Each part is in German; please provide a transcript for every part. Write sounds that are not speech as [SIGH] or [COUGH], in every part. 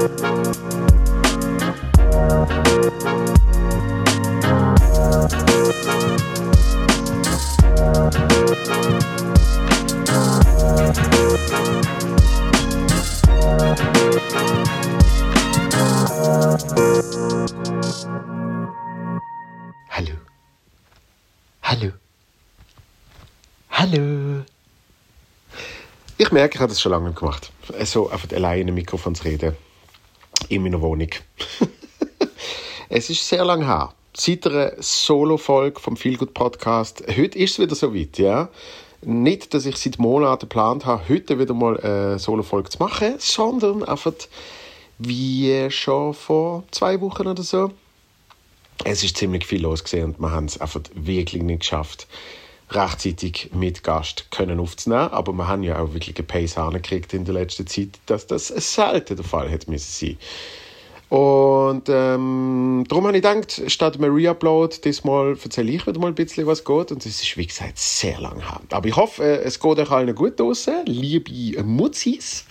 Hallo. Hallo. Hallo. Ich merke, ich habe das schon lange gemacht. So einfach alleine in einem Mikrofon zu reden. In meiner Wohnung. [LAUGHS] es ist sehr lange her. Seit einer Solo-Folge vom Feelgood Podcast. Heute ist es wieder so weit, ja. Nicht, dass ich seit Monaten geplant habe, heute wieder mal eine Solo-Folge zu machen, sondern einfach wie schon vor zwei Wochen oder so es ist ziemlich viel los und wir haben es einfach wirklich nicht geschafft, rechtzeitig mit Gast können aufzunehmen. Aber wir haben ja auch wirklich eine Pace gekriegt in der letzten Zeit, dass das selten der Fall hätte müssen sein. Und ähm, darum habe ich gedacht, statt einem Reupload, diesmal erzähle ich wieder mal ein bisschen, was geht. Und es ist, wie gesagt, sehr lang her. Aber ich hoffe, äh, es geht euch allen gut draussen, liebe Mutzis.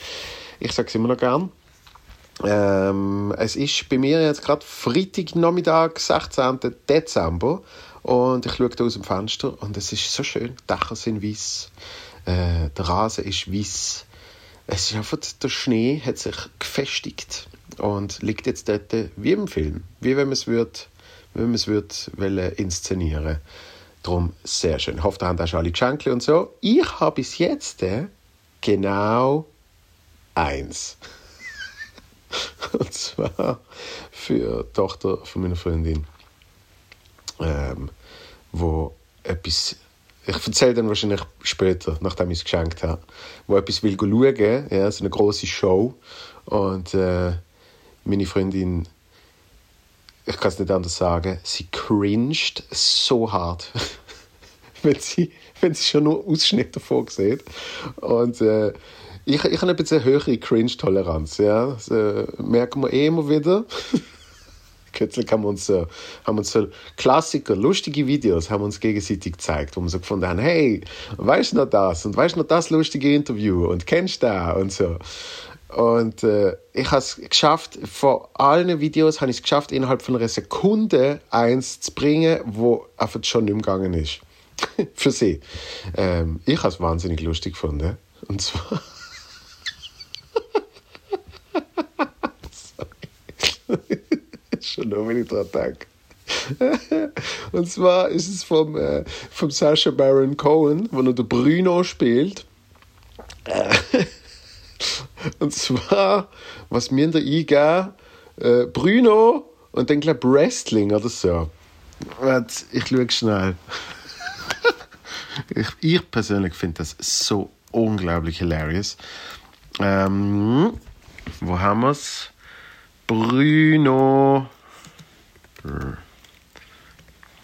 Ich sage es immer noch gern. Ähm, es ist bei mir jetzt gerade Freitagnachmittag, 16. Dezember. Und ich schaue da aus dem Fenster und es ist so schön. Die Dächer sind weiß, äh, der Rasen ist weiß. Es ist einfach, der Schnee hat sich gefestigt und liegt jetzt dort wie im Film. Wie wenn man es würde, wenn man es würde inszenieren Darum sehr schön. Ich hoffe, da haben auch alle Geschenke und so. Ich habe bis jetzt äh, genau eins. [LAUGHS] Und zwar für die Tochter von meiner Freundin, ähm, wo etwas, ich erzähle dann wahrscheinlich später, nachdem ich es geschenkt habe, wo etwas will schauen, ja, so eine große Show. Und äh, meine Freundin, ich kann es nicht anders sagen, sie cringed so hart, [LAUGHS] wenn sie, wenn sie schon nur Ausschnitte davon sieht. Und äh, ich, ich habe ein bisschen höhere Cringe-Toleranz. Ja? Das äh, merken wir eh immer wieder. [LAUGHS] Kürzlich haben uns, so, haben uns so Klassiker, lustige Videos haben uns gegenseitig gezeigt, wo wir so gefunden haben, hey, weißt du noch das und weißt du noch das lustige Interview und kennst du da und so. Und äh, ich habe es geschafft, von allen Videos habe ich es geschafft, innerhalb von einer Sekunde eins zu bringen, wo einfach schon nicht mehr gegangen ist. [LAUGHS] Für sie. Ähm, ich habe es wahnsinnig lustig gefunden. Und zwar [LAUGHS] Schon nur, wenn ich dran denke. Und zwar ist es vom, äh, vom Sacha Baron Cohen, wo er der Bruno spielt. Äh, [LAUGHS] und zwar, was mir da eingeben, äh, Bruno und dann glaube Wrestling oder so. Warte, ich schaue schnell. [LAUGHS] ich, ich persönlich finde das so unglaublich hilarious. Ähm, wo haben wir es? Bruno.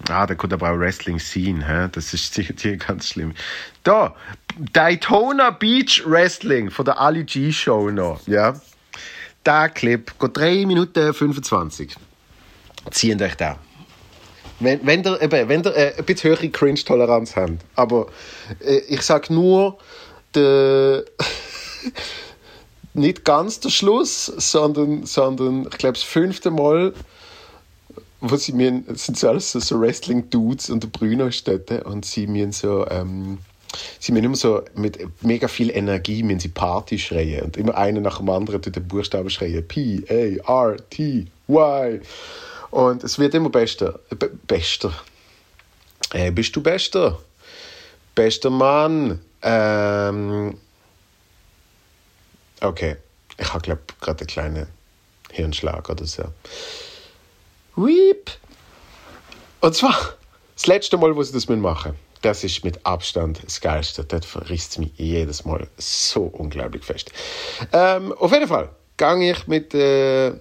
Ah, da kommt aber auch Wrestling Scene, hä? das ist [LAUGHS] hier ganz schlimm. Da, Daytona Beach Wrestling von der Ali G Show noch, ja. Der Clip geht 3 Minuten 25. Zieht euch da. Wenn, wenn ihr, eben, wenn ihr äh, ein bisschen höhere Cringe-Toleranz habt. Aber äh, ich sage nur, der [LAUGHS] nicht ganz der Schluss, sondern, sondern ich glaube, das fünfte Mal, wo sie mir, sind so alles so, so Wrestling-Dudes und der Bruno und sie mir so, ähm, sie mir immer so mit mega viel Energie mir sie Party schreien und immer einer nach dem anderen durch den Buchstaben schreien P A R T Y und es wird immer besser, Be bester. Äh, bist du bester? Bester Mann. Ähm, Okay, ich habe glaube gerade einen kleinen Hirnschlag oder so. Weep. Und zwar das letzte Mal, wo sie das machen das ist mit Abstand das Geilste. Das verrisst es mich jedes Mal so unglaublich fest. Ähm, auf jeden Fall gehe ich mit äh,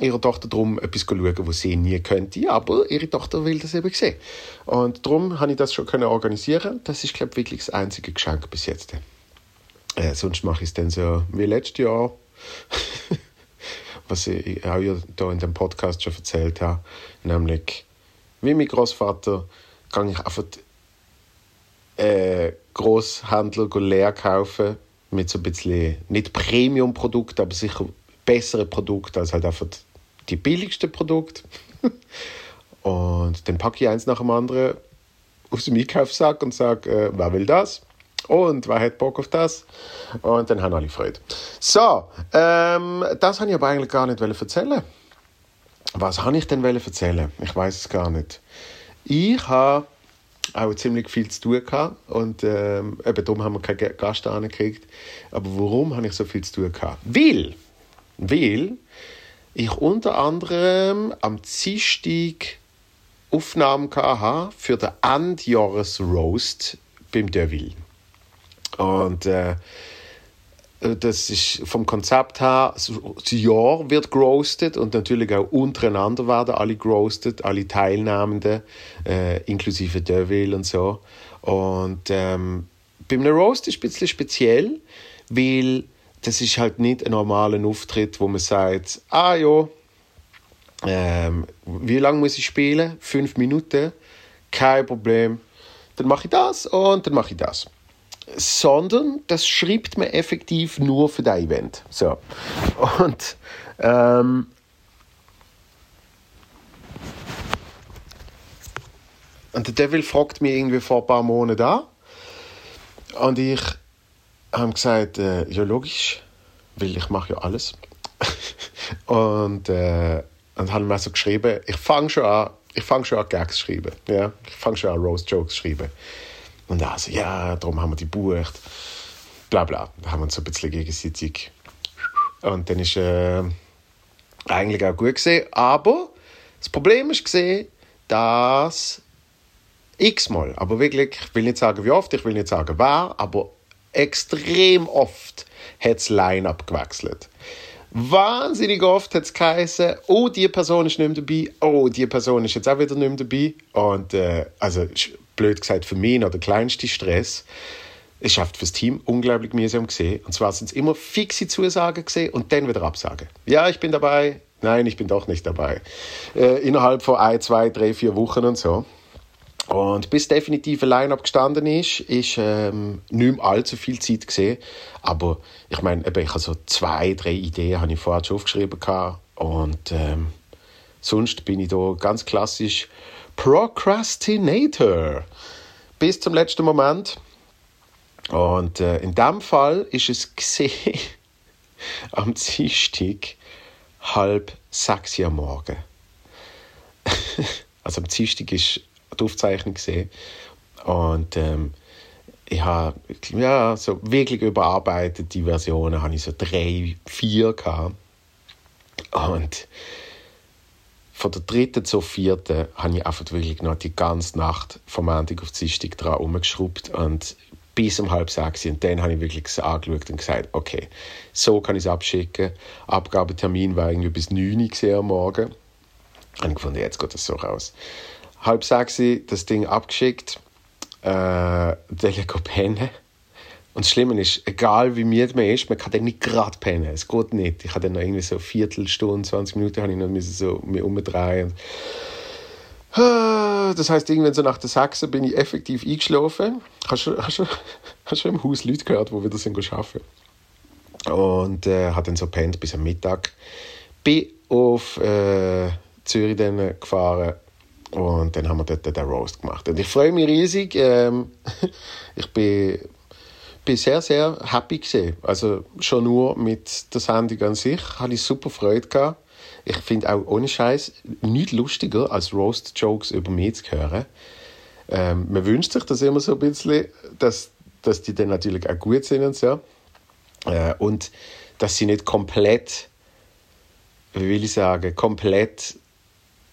ihrer Tochter darum, etwas schauen, was sie nie könnte, aber ihre Tochter will das eben sehen. Und darum habe ich das schon organisieren Das ist, glaube ich, wirklich das einzige Geschenk bis jetzt. Äh, sonst mache ich es dann so wie letztes Jahr, [LAUGHS] was ich auch da in dem Podcast schon erzählt habe, nämlich wie mein Großvater kann ich einfach äh, Großhändler leer kaufen mit so ein bisschen nicht Premium-Produkt, aber sicher bessere Produkte als halt einfach die billigsten Produkte. [LAUGHS] und dann packe ich eins nach dem anderen aus dem Einkaufssack und sage, äh, wer will das? Und wer hat Bock auf das? Und dann haben alle Freude. So, ähm, das habe ich aber eigentlich gar nicht erzählen. Was habe ich denn erzählen? Ich weiß es gar nicht. Ich habe auch ziemlich viel zu tun gehabt und ähm, eben darum haben wir keinen Gast angekriegt. Aber warum habe ich so viel zu tun gehabt? Weil, weil ich unter anderem am Dienstag Aufnahmen hatte für den Endjahres-Roast beim Deville. Und äh, das ist vom Konzept her, das Jahr wird groastet und natürlich auch untereinander werden alle groastet, alle Teilnehmenden, äh, inklusive Deville und so. Und ähm, beim Roast ist es ein bisschen speziell, weil das ist halt nicht ein normaler Auftritt, wo man sagt, ah ja, ähm, wie lange muss ich spielen? Fünf Minuten, kein Problem. Dann mache ich das und dann mache ich das sondern das schreibt man effektiv nur für das Event. So. Und ähm, und der Devil fragt mich irgendwie vor ein paar Monaten an und ich habe gesagt, äh, ja logisch, weil ich mache ja alles. [LAUGHS] und äh, und habe mir so geschrieben, ich fange schon an, ich fange schon an Gags schreiben, ja, ich fange schon an Roast Jokes schreiben. Und dann so, ja, darum haben wir die bucht. Bla bla. Da haben wir uns so ein bisschen gegenseitig. Und dann ist äh, eigentlich auch gut gesehen. Aber das Problem ist gesehen, dass x-mal, aber wirklich, ich will nicht sagen wie oft, ich will nicht sagen wer, aber extrem oft hat das Line-Up gewechselt. Wahnsinnig oft hat es geheißen, oh, die Person ist nicht mehr dabei, oh, die Person ist jetzt auch wieder nicht mehr dabei. Und äh, also blöd gesagt für mich noch der kleinste Stress. Es schafft fürs Team unglaublich mühsam gesehen. Und zwar sind es immer fixe Zusagen gesehen und dann wieder Absagen. Ja, ich bin dabei. Nein, ich bin doch nicht dabei. Äh, innerhalb von ein, zwei, drei, vier Wochen und so. Und bis definitiv ein Line-Up gestanden ist, ist ähm, nicht mehr allzu viel Zeit gesehen. Aber ich meine, ich habe so zwei, drei Ideen habe ich vorher schon aufgeschrieben gehabt. Und ähm, sonst bin ich da ganz klassisch Procrastinator. Bis zum letzten Moment. Und äh, in dem Fall ist es gesehen [LAUGHS] am Dienstag halb sechs Uhr morgen. [LAUGHS] also am Dienstag ist die Aufzeichnung gesehen und ähm, ich habe ja so wirklich überarbeitet die Versionen habe ich so drei vier gehabt. und von der dritten zur vierten habe ich einfach wirklich noch die ganze Nacht vom Montag auf Dienstag dran umgeschraubt und bis um halb sechs und dann habe ich wirklich angeschaut und gesagt, okay, so kann ich es abschicken. Abgabetermin war irgendwie bis neun Uhr am Morgen. Und ich gefunden, jetzt geht das so raus. Halb sechs das Ding abgeschickt, äh, dann pennen und das Schlimme ist, egal wie müde man ist, man kann dann nicht gerade pennen. Es geht nicht. Ich habe dann noch irgendwie so eine Viertelstunde, 20 Minuten habe ich noch so mich umdrehen. Ah, das heisst, irgendwann so nach der Sechse bin ich effektiv eingeschlafen. Hast du, hast du, hast du im Haus Leute gehört, die wieder sind arbeiten? Und äh, habe dann so pennt bis am Mittag. Bin auf äh, Zürich dann gefahren und dann haben wir dort den Roast gemacht. Und ich freue mich riesig. Ähm, [LAUGHS] ich bin bin sehr, sehr happy gesehen. Also schon nur mit der Sendung an sich hatte ich super Freude gehabt. Ich finde auch ohne Scheiß nichts lustiger als Roast-Jokes über mich zu hören. Ähm, man wünscht sich das immer so ein bisschen, dass, dass die dann natürlich auch gut sind und so. Äh, und dass sie nicht komplett, wie will ich sagen, komplett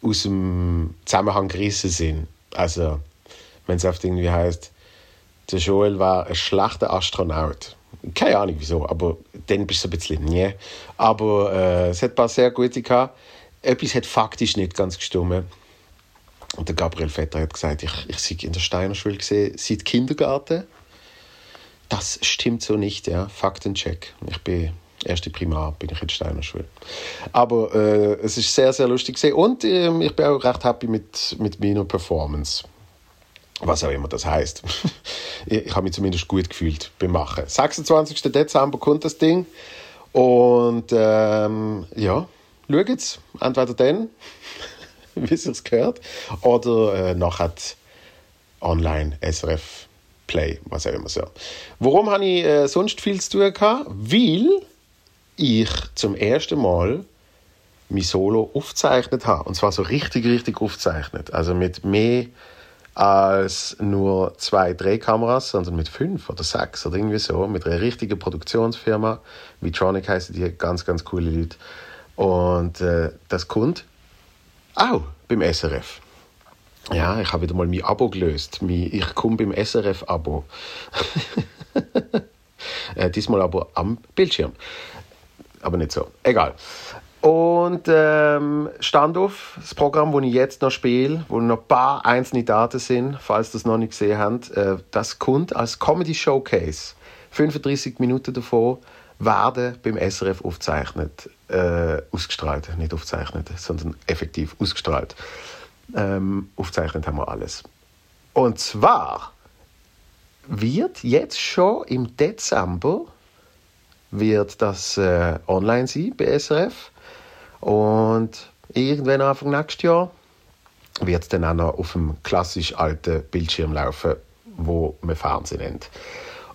aus dem Zusammenhang gerissen sind. Also, wenn es oft irgendwie heißt, der Joel war ein schlechter Astronaut. Keine Ahnung wieso, aber dann bist du ein bisschen nee. Aber äh, es hat ein paar sehr gute gehabt. Etwas hat faktisch nicht ganz gestimmt. Und der Gabriel Vetter hat gesagt, ich, ich sei in der Steiner Schule gesehen, seit Kindergarten. Das stimmt so nicht, ja. Faktencheck. Ich bin erste Primar bin ich in Steiner Schule. Aber äh, es ist sehr, sehr lustig gesehen und äh, ich bin auch recht happy mit, mit meiner Performance was auch immer das heißt. [LAUGHS] ich habe mich zumindest gut gefühlt beim Machen. 26. Dezember kommt das Ding Und ähm, ja, schaut es. Entweder dann, [LAUGHS] wie es gehört, oder äh, nachher online SRF Play, was auch immer so. Warum habe ich äh, sonst viel zu tun gehabt? Weil ich zum ersten Mal mein Solo aufgezeichnet habe. Und zwar so richtig, richtig aufgezeichnet. Also mit mehr als nur zwei Drehkameras, sondern mit fünf oder sechs oder irgendwie so. Mit einer richtigen Produktionsfirma. Vitronic heißen die, ganz, ganz coole Leute. Und äh, das kommt auch beim SRF. Ja, ich habe wieder mal mein Abo gelöst. Ich komme beim SRF-Abo. [LAUGHS] äh, diesmal aber am Bildschirm. Aber nicht so. Egal. Und ähm, Standoff, das Programm, das ich jetzt noch spiele, wo noch ein paar einzelne Daten sind, falls das noch nicht gesehen habt, äh, das kommt als Comedy Showcase. 35 Minuten davon werden beim SRF aufgezeichnet, äh, ausgestrahlt, nicht aufgezeichnet, sondern effektiv ausgestrahlt. Ähm, aufgezeichnet haben wir alles. Und zwar wird jetzt schon im Dezember wird das äh, online sein bei SRF und irgendwann Anfang nächstes Jahr wird es dann auch noch auf dem klassisch alten Bildschirm laufen, wo man Fernsehen nennt.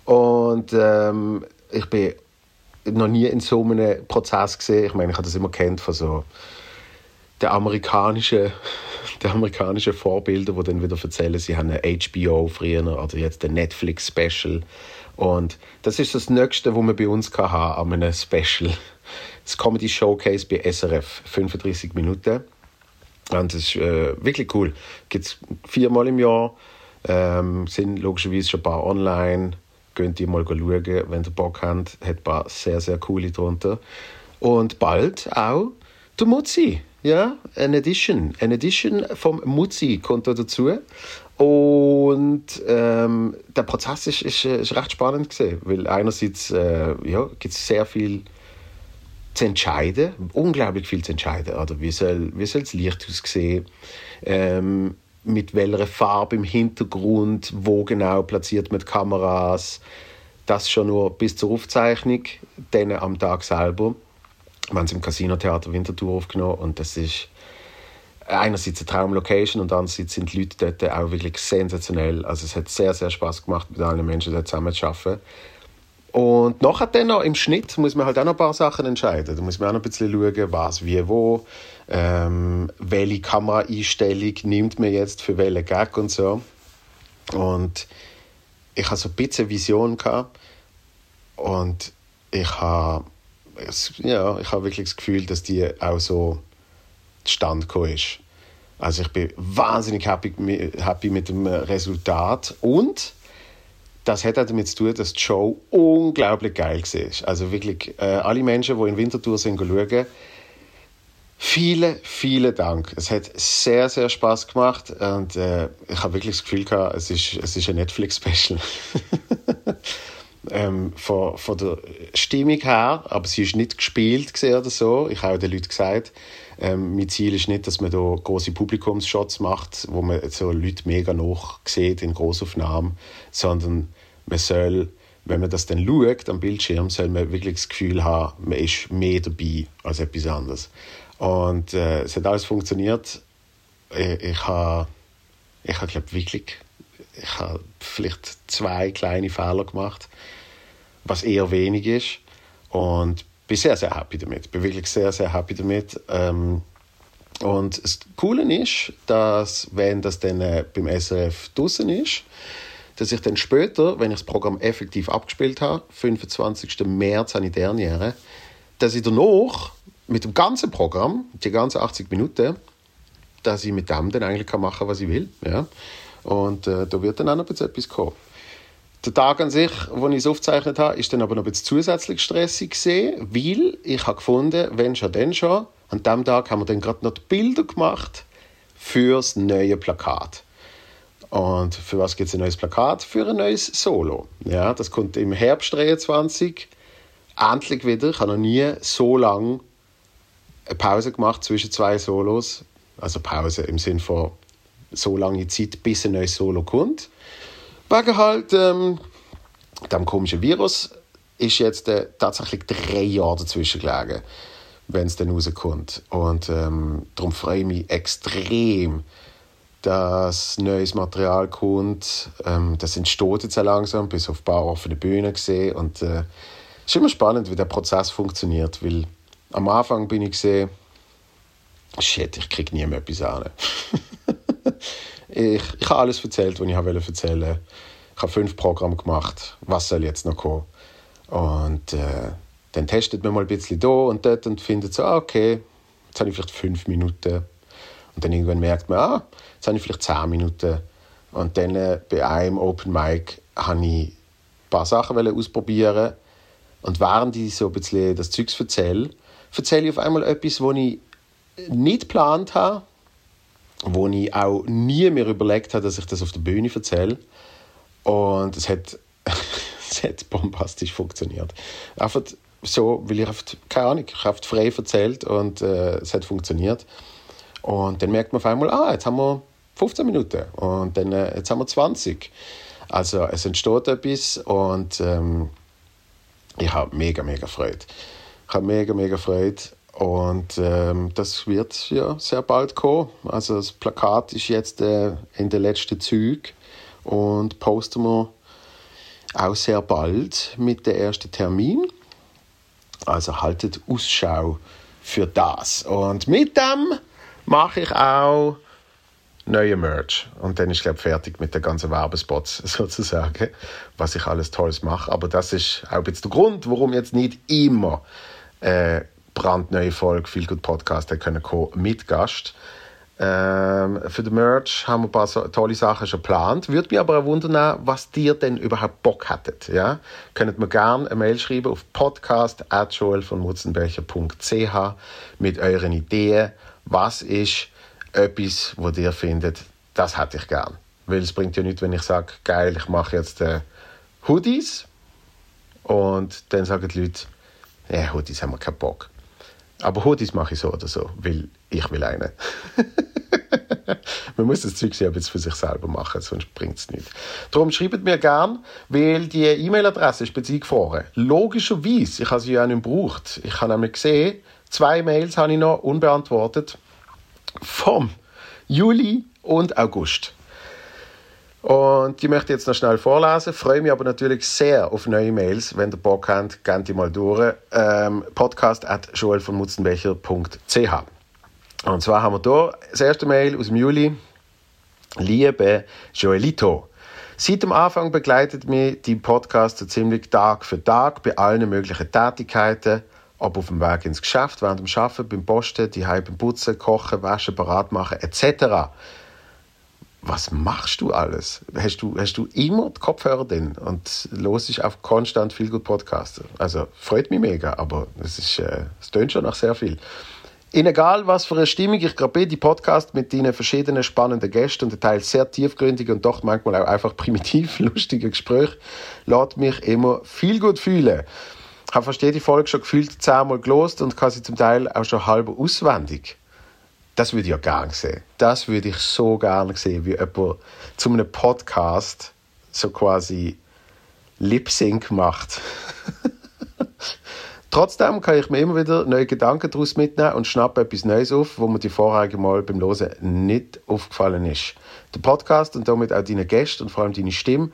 Und ähm, ich bin noch nie in so einem Prozess gesehen. Ich meine, ich habe das immer kennt von so der amerikanischen, [LAUGHS] der amerikanische Vorbilder, die dann wieder erzählen, sie haben eine HBO früher oder jetzt ein Netflix Special. Und das ist das Nächste, was wir bei uns haben an einem Special. Das Comedy Showcase bei SRF, 35 Minuten. Und das ist äh, wirklich cool. Gibt es viermal im Jahr. Ähm, sind logischerweise schon ein paar online. Könnt ihr mal schauen, wenn ihr Bock habt. Hat ein paar sehr, sehr coole drunter. Und bald auch der Mutzi. Ja, eine Edition. Eine Edition vom Mutzi kommt da dazu. Und ähm, der Prozess ist, ist, ist recht spannend gesehen, weil einerseits äh, ja, gibt es sehr viel zu entscheiden, unglaublich viel zu entscheiden. Oder wie soll, wie soll das Licht aussehen? Ähm, mit welcher Farbe im Hintergrund, wo genau platziert man die Kameras. Das schon nur bis zur Aufzeichnung, dann am Tag selber. Wir haben es im Casino Theater Winterthur aufgenommen und das ist einerseits eine Traumlocation und andererseits sind die Leute dort auch wirklich sensationell. Also es hat sehr, sehr Spaß gemacht, mit allen Menschen dort zusammen zu arbeiten. Und nachher dann noch im Schnitt muss man halt auch noch ein paar Sachen entscheiden. Da muss man auch noch ein bisschen schauen, was, wie, wo, ähm, welche Kameraeinstellung nimmt man jetzt für welchen Gag und so. Und ich hatte so ein bisschen Vision gehabt und ich habe ja, ich habe wirklich das Gefühl, dass die auch so zustande gekommen ist. Also ich bin wahnsinnig happy, happy mit dem Resultat und das hat auch damit zu tun, dass die Show unglaublich geil war. Also wirklich, äh, alle Menschen, die in Winterthur sind, schauen, Vielen, vielen Dank. Es hat sehr, sehr Spaß gemacht und äh, ich habe wirklich das Gefühl gehabt, es ist, es ist ein Netflix-Special. [LAUGHS] ähm, von, von der Stimmung her, aber sie ist nicht gespielt oder so. Ich habe den Leuten gesagt, ähm, mein Ziel ist nicht, dass man da große Publikumsshots macht, wo man so Leute mega noch sieht in Großaufnahmen, sondern man soll, wenn man das dann schaut am Bildschirm, soll man wirklich das Gefühl haben, man ist mehr dabei als etwas anderes. Und äh, es hat alles funktioniert. Ich, ich habe, ich habe glaube wirklich, ich habe vielleicht zwei kleine Fehler gemacht, was eher wenig ist. Und bin sehr, sehr happy damit. Bin wirklich sehr, sehr happy damit. Ähm, und das Coole ist, dass, wenn das dann äh, beim SRF draußen ist, dass ich dann später, wenn ich das Programm effektiv abgespielt habe, 25. März habe ich Derniere, dass ich danach mit dem ganzen Programm, die ganzen 80 Minuten, dass ich mit dem dann eigentlich machen kann, was ich will. Ja? Und äh, da wird dann auch noch etwas kommen. Der Tag an sich, wo ich es aufgezeichnet habe, ist dann aber noch ein bisschen zusätzlich stressig gesehen, weil ich habe gefunden, wenn schon, dann schon. An dem Tag haben wir dann gerade noch die Bilder gemacht fürs neue Plakat. Und für was gibt es ein neues Plakat? Für ein neues Solo. Ja, das kommt im Herbst 23. Endlich wieder. Ich habe noch nie so lange eine Pause gemacht zwischen zwei Solos. Also Pause im Sinne von so lange Zeit, bis ein neues Solo kommt. Wegen halt ähm, dem komischen Virus ist jetzt äh, tatsächlich drei Jahre dazwischen gelegen, wenn es dann rauskommt. Und ähm, darum freue ich mich extrem, dass neues Material kommt. Ähm, das entsteht jetzt langsam, bis auf ein paar offene Bühnen gesehen. Und äh, es ist immer spannend, wie der Prozess funktioniert, weil am Anfang bin ich gesehen, shit, ich kriege nie mehr etwas an. [LAUGHS] ich, ich habe alles erzählt, was ich erzählen wollte. Ich habe fünf Programme gemacht. Was soll jetzt noch kommen? Und äh, dann testet man mal ein bisschen da und dort und findet so, ah, okay, jetzt habe ich vielleicht fünf Minuten. Und dann irgendwann merkt man, ah, jetzt habe ich vielleicht zehn Minuten. Und dann äh, bei einem Open Mic habe ich ein paar Sachen ausprobieren und während ich so ein bisschen das Zeugs erzähle, erzähle ich auf einmal etwas, was ich nicht geplant habe, wo ich auch nie mir überlegt habe, dass ich das auf der Bühne erzähle. Und es hat, [LAUGHS] es hat bombastisch funktioniert. Einfach so, weil ich einfach, keine Ahnung, ich habe frei erzählt und äh, es hat funktioniert. Und dann merkt man auf einmal, ah, jetzt haben wir 15 Minuten und dann äh, jetzt haben wir 20. Also es entsteht etwas und ähm, ich habe mega, mega Freude. Ich habe mega, mega Freude und ähm, das wird ja sehr bald kommen. Also das Plakat ist jetzt äh, in den letzten Zügen und posten wir auch sehr bald mit dem ersten Termin. Also haltet Ausschau für das. Und mit dem mache ich auch neue Merch. Und dann ist ich glaube fertig mit den ganzen Werbespots [LAUGHS] sozusagen, was ich alles Tolles mache. Aber das ist auch jetzt der Grund, warum jetzt nicht immer äh, brandneue Folge Viel Good Podcast können mit Gast. Ähm, für den Merch haben wir ein paar so, tolle Sachen schon geplant. Würde mich aber auch wundern, was dir denn überhaupt Bock hättet. Ja? Könnt mir gerne eine Mail schreiben auf podcast.joel mit euren Ideen. Was ist etwas, wo ihr findet, das hätte ich gern. Weil es bringt ja nichts, wenn ich sage, geil, ich mache jetzt äh, Hoodies und dann sagen die Leute, ja, Hoodies haben wir keinen Bock. Aber Hoodies mache ich so oder so, weil ich will einen. [LAUGHS] Man muss das Zeug jetzt für sich selber machen, sonst bringt es nichts. Darum schreibt mir gern, weil die E-Mail-Adresse ist eingefroren. Logischerweise, ich habe sie ja nicht gebraucht. Ich habe nämlich gesehen, zwei Mails habe ich noch unbeantwortet vom Juli und August. Und die möchte ich jetzt noch schnell vorlesen. Freue mich aber natürlich sehr auf neue Mails. Wenn ihr Bock habt, geht die mal durch. Ähm, podcast at joelvonmutzenbecher.ch Und zwar haben wir hier das erste Mail aus dem Juli. Liebe Joelito, Seit dem Anfang begleitet mich die Podcast so ziemlich Tag für Tag bei allen möglichen Tätigkeiten, ob auf dem Weg ins Geschäft, während dem Arbeiten, beim Posten, die beim Putzen, Kochen, Waschen, Parat machen etc was machst du alles? Hast du, hast du immer die Kopfhörer drin und los ich auf konstant viel gut Podcasten? Also freut mich mega, aber es ist, äh, es tönt schon nach sehr viel. In egal was für eine Stimmung ich gerade bin, die Podcast mit deinen verschiedenen spannenden Gästen und teils sehr tiefgründigen und doch manchmal auch einfach primitiv [LAUGHS] lustigen Gesprächen, lässt mich immer viel gut fühlen. Ich habe fast jede Folge schon gefühlt zehnmal gelost und kann sie zum Teil auch schon halb auswendig das würde ich ja gerne sehen. Das würde ich so gerne sehen, wie jemand zu einem Podcast so quasi Lip-Sync macht. [LAUGHS] Trotzdem kann ich mir immer wieder neue Gedanken daraus mitnehmen und schnappe etwas Neues auf, wo mir die vorherige Mal beim Hören nicht aufgefallen ist. Der Podcast und damit auch deine Gäste und vor allem deine Stimme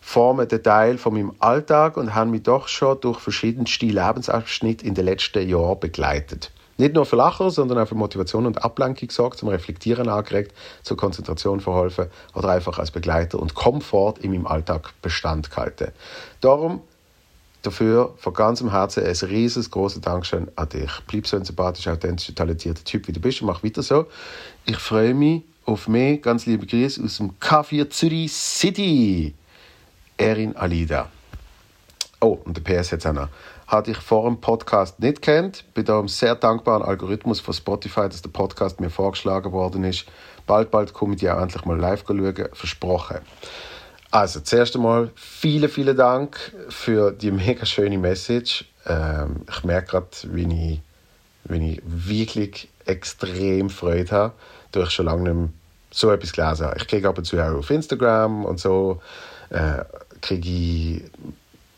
formen den Teil von meinem Alltag und haben mich doch schon durch verschiedenste Lebensabschnitte in den letzten Jahren begleitet. Nicht nur für Lacher, sondern auch für Motivation und Ablenkung gesorgt, zum Reflektieren angeregt, zur Konzentration verholfen oder einfach als Begleiter und Komfort in meinem Alltag Bestand gehalten. Darum dafür von ganzem Herzen ein riesengroßes Dankeschön an dich. Bleib so ein sympathischer, authentischer, talentierter Typ, wie du bist und mach weiter so. Ich freue mich auf mehr. Ganz liebe Grüße aus dem K4 Zürich City. Erin Alida. Oh, und der PS jetzt auch noch hatte ich vor dem Podcast nicht kennt. Bin da einem sehr dankbaren Algorithmus von Spotify, dass der Podcast mir vorgeschlagen worden ist. Bald, bald komme ich auch endlich mal live schauen. Versprochen. Also, zuerst einmal vielen, vielen Dank für die mega schöne Message. Ähm, ich merke gerade, wie ich, wie ich wirklich extrem Freude habe, da ich schon lange nicht mehr so etwas gelesen habe. Ich kriege ab und zu auch auf Instagram und so, äh, kriege ich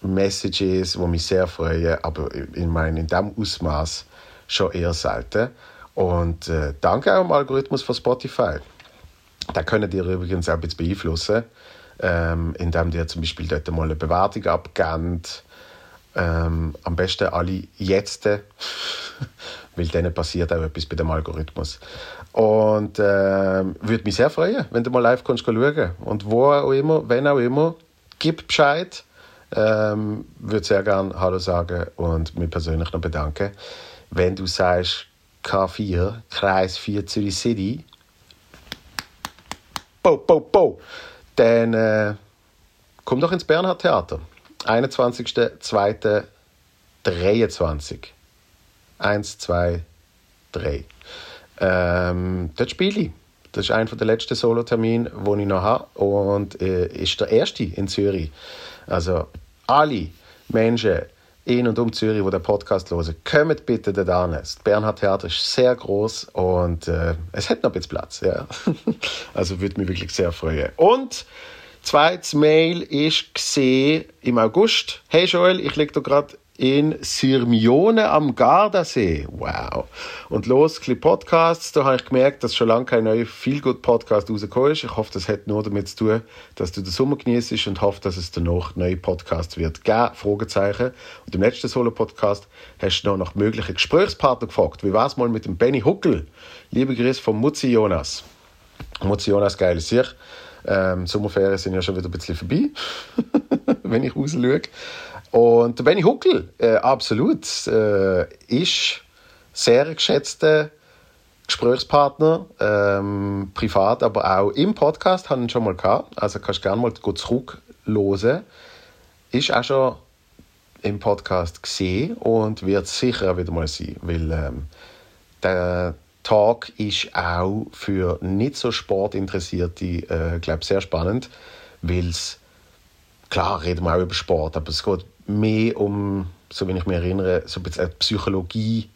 Messages, die mich sehr freuen, aber ich meine, in diesem Ausmaß schon eher selten. Und äh, danke auch dem Algorithmus von Spotify. Da könnt ihr übrigens auch ein bisschen beeinflussen, ähm, indem ihr zum Beispiel dort mal eine Bewertung abgebt. Ähm, am besten alle jetzt, [LAUGHS] weil dann passiert auch etwas bei dem Algorithmus. Und äh, würde mich sehr freuen, wenn du mal live kannst schauen Und wo auch immer, wenn auch immer, gib Bescheid. Ähm, würde sehr gerne Hallo sagen und mich persönlich noch bedanken. Wenn du sagst, K4, Kreis 4 Zürich City, bo, bo, bo, dann äh, komm doch ins Bernhard Theater. 21.02.23. 1, 2, 3. Ähm, dort spiele ich. Das ist einer der letzten Solo-Termine, den ich noch habe. Und äh, ist der erste in Zürich. Also alle Menschen in und um Zürich, die den Podcast hören, kommt bitte da hin. Das Bernhard Theater ist sehr groß und äh, es hat noch ein bisschen Platz. Ja. [LAUGHS] also würde mich wirklich sehr freuen. Und zweites Mail ist gesehen im August. Hey Joel, ich lege da gerade in Sirmione am Gardasee. Wow. Und los, ein Podcasts. Da habe ich gemerkt, dass schon lange kein neuer Feelgood-Podcast rausgekommen ist. Ich hoffe, das hat nur damit zu tun, dass du den Sommer genießt und hoffe, dass es danach neue Podcasts wird geben. Fragezeichen. Und im letzten Solo-Podcast hast du noch nach möglichen Gesprächspartner gefragt. Wie war es mal mit dem Benny Huckel? Liebe Grüße von Mutzi Jonas. Mutzi Jonas, geiles Sicht. Ähm, Sommerferien sind ja schon wieder ein bisschen vorbei, [LAUGHS] wenn ich rausschaue. Und Benny Huckel, äh, absolut, äh, ist sehr geschätzter Gesprächspartner, ähm, privat, aber auch im Podcast, haben schon mal gehabt. Also kannst du gerne mal zurücklosen. Ist auch schon im Podcast gesehen und wird sicher auch wieder mal sein, weil ähm, der Talk ist auch für nicht so sportinteressierte, äh, glaube sehr spannend, weil es klar reden wir auch über Sport, aber es geht mehr um, so wenn ich mich erinnere, so ein bisschen Psychologie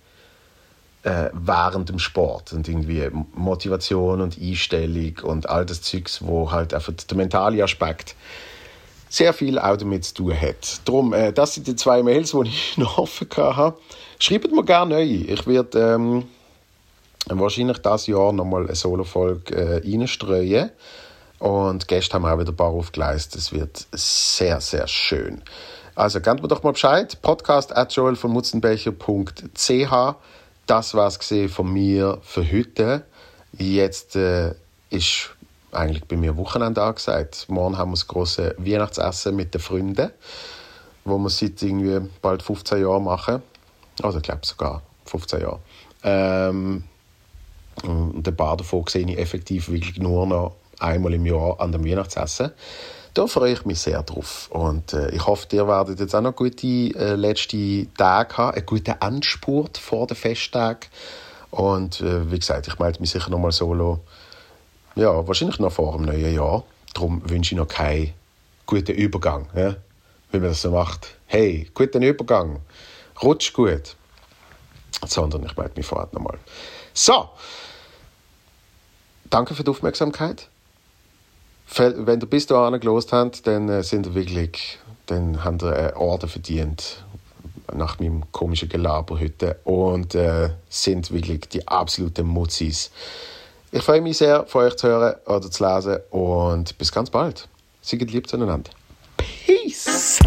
äh, während dem Sport und irgendwie Motivation und Einstellung und all das Zeugs, wo halt einfach der mentale Aspekt sehr viel auch damit zu tun hat. Darum, äh, das sind die zwei Mails, die ich [LAUGHS] noch offen habe. Schreibt mir gerne neue. Ich werde ähm, wahrscheinlich dieses Jahr nochmal eine Solo-Folge äh, reinstreuen. Und gestern haben wir auch wieder ein paar aufgeleistet. Es wird sehr, sehr schön. Also gebt mir doch mal Bescheid. Podcast at joel von mutzenbecher.ch. Das war es von mir für heute. Jetzt äh, ist eigentlich bei mir Wochenende angesagt. Morgen haben wir das große Weihnachtsessen mit den Freunden, wo wir seit irgendwie bald 15 Jahren machen. Also ich glaube sogar 15 Jahre. Ähm, und ein paar davon sehe ich effektiv wirklich nur noch einmal im Jahr an dem Weihnachtsessen. Da freue ich mich sehr drauf. Und äh, ich hoffe, ihr werdet jetzt auch noch gute äh, letzte Tage haben, einen guten Anspurt vor den Festtagen. Und äh, wie gesagt, ich melde mich sicher noch mal solo. Ja, wahrscheinlich noch vor dem neuen Jahr. Darum wünsche ich noch keinen guten Übergang, ja? wie man das so macht. Hey, guten Übergang, rutsch gut. Sondern ich melde mich vorher noch mal. So, danke für die Aufmerksamkeit wenn ihr bis dahin gelost habt, dann äh, sind wirklich, dann habt ihr eine Orden verdient nach meinem komischen Gelaber heute und äh, sind wirklich die absoluten Mutzis. Ich freue mich sehr, von euch zu hören oder zu lesen und bis ganz bald. Seid lieb zueinander. Peace!